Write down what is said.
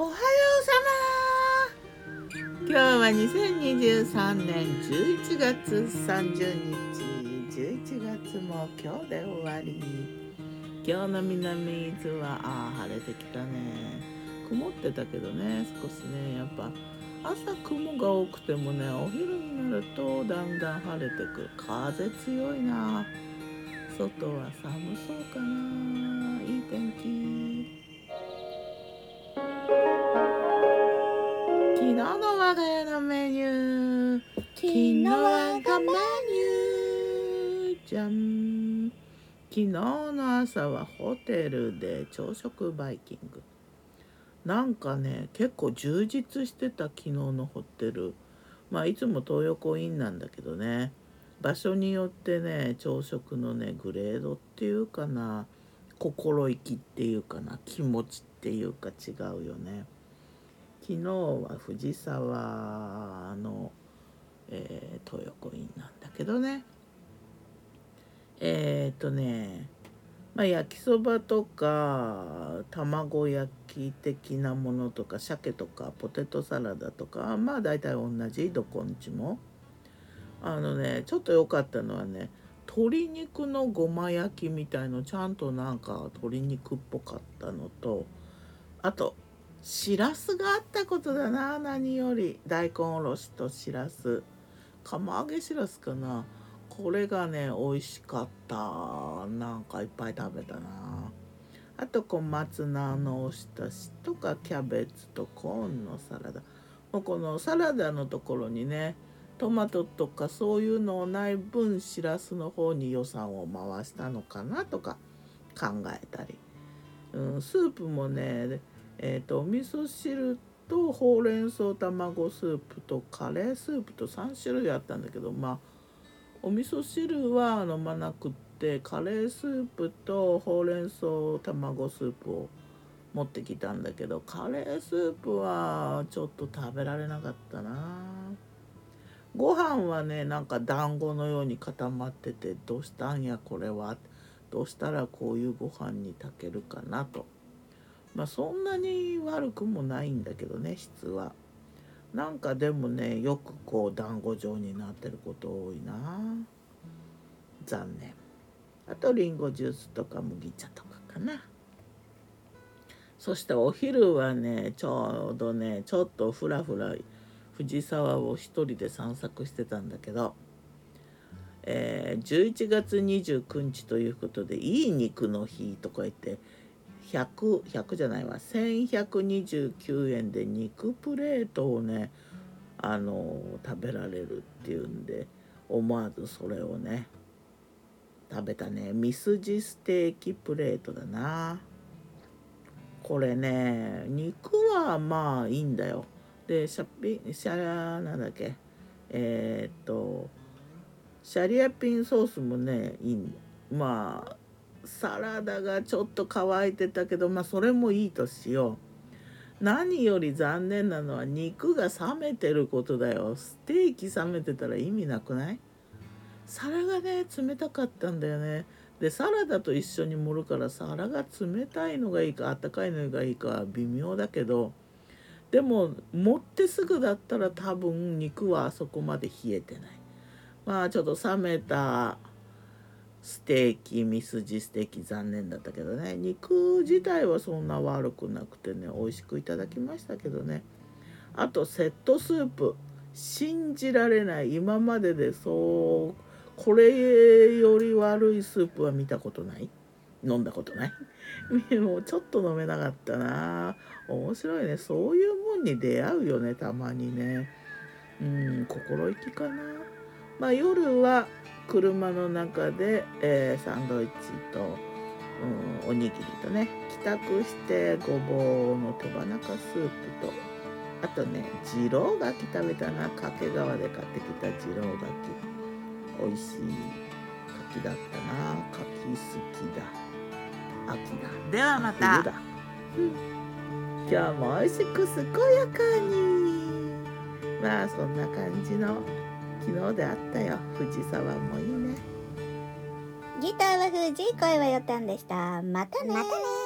おはようさま今日は2023年11月30日11月も今日で終わり。今日の南伊豆はあ晴れてきたね。曇ってたけどね少しねやっぱ朝雲が多くてもねお昼になるとだんだん晴れてくる。風強いな。外は寒そうかな。昨日我がメニューじゃん昨日の朝はホテルで朝食バイキング。なんかね結構充実してた昨日のホテル。まあいつも東横インなんだけどね。場所によってね朝食のねグレードっていうかな心意気っていうかな気持ちっていうか違うよね。昨日は藤沢の、えー、東横インなんだけどね。えっ、ー、とねまあ、焼きそばとか卵焼き的なものとか鮭とかポテトサラダとかまあ大体同じどこんちも。あのねちょっと良かったのはね鶏肉のごま焼きみたいのちゃんとなんか鶏肉っぽかったのとあとしらすがあったことだな何より。大根おろしとしらす。釜揚げしらすかな。これがね美味しかった。なんかいっぱい食べたな。あと小松菜のおひたしとかキャベツとコーンのサラダ。もうこのサラダのところにねトマトとかそういうのをない分しらすの方に予算を回したのかなとか考えたり、うん、スープもねえーと、お味噌汁とほうれん草卵スープとカレースープと3種類あったんだけどまあお味噌汁は飲まなくってカレースープとほうれん草卵スープを持ってきたんだけどカレースープはちょっと食べられなかったなご飯はねなんか団子のように固まっててどうしたんやこれは？どうしたらこういうご飯に炊けるかなと。まあそんなに悪くもないんだけどね質は。なんかでもねよくこう団子状になってること多いな。残念。あとりんごジュースとか麦茶とかかな。そしてお昼はねちょうどねちょっとふらふら藤沢を一人で散策してたんだけど、えー、11月29日ということでいい肉の日とか言って 100, 100じゃないわ。1129円で肉プレートをねあの食べられるっていうんで思わずそれをね食べたね。ミスジステーキプレートだな。これね肉はまあいいんだよ。でシャピシャなんだっけ。えー、っとシャリアピンソースもねいいまあサラダがちょっと乾いてたけどまあそれもいいとしよう。何より残念なのは肉が冷めてることだよ。ステーキ冷めてたら意味なくない？皿がね冷たかったんだよね。でサラダと一緒に盛るから皿が冷たいのがいいかあったかいのがいいか微妙だけど。でも持ってすぐだったら多分肉はあそこまで冷えてない。まあちょっと冷めたステーキミスジステーキ残念だったけどね。肉自体はそんな悪くなくてね美味しくいただきましたけどね。あとセットスープ。信じられない。今まででそうこれより悪いスープは見たことない？飲んだことない？もうちょっと飲めなかったな。面白いね。そういうもんに出会うよねたまにね。うん心意気かな。まあ夜は車の中で、えー、サンドイッチと、うん、おにぎりとね帰宅してごぼうの手羽中スープとあとね二郎柿食べたな。掛川で買ってきた二郎柿。美味しい柿だったな。柿好きだ。秋だ。ではまた。だ、うん、今日も美味しく健やかに。まあそんな感じの昨日であったよ。藤沢もいいね。ギターは藤井声はよたんでした。またねまたね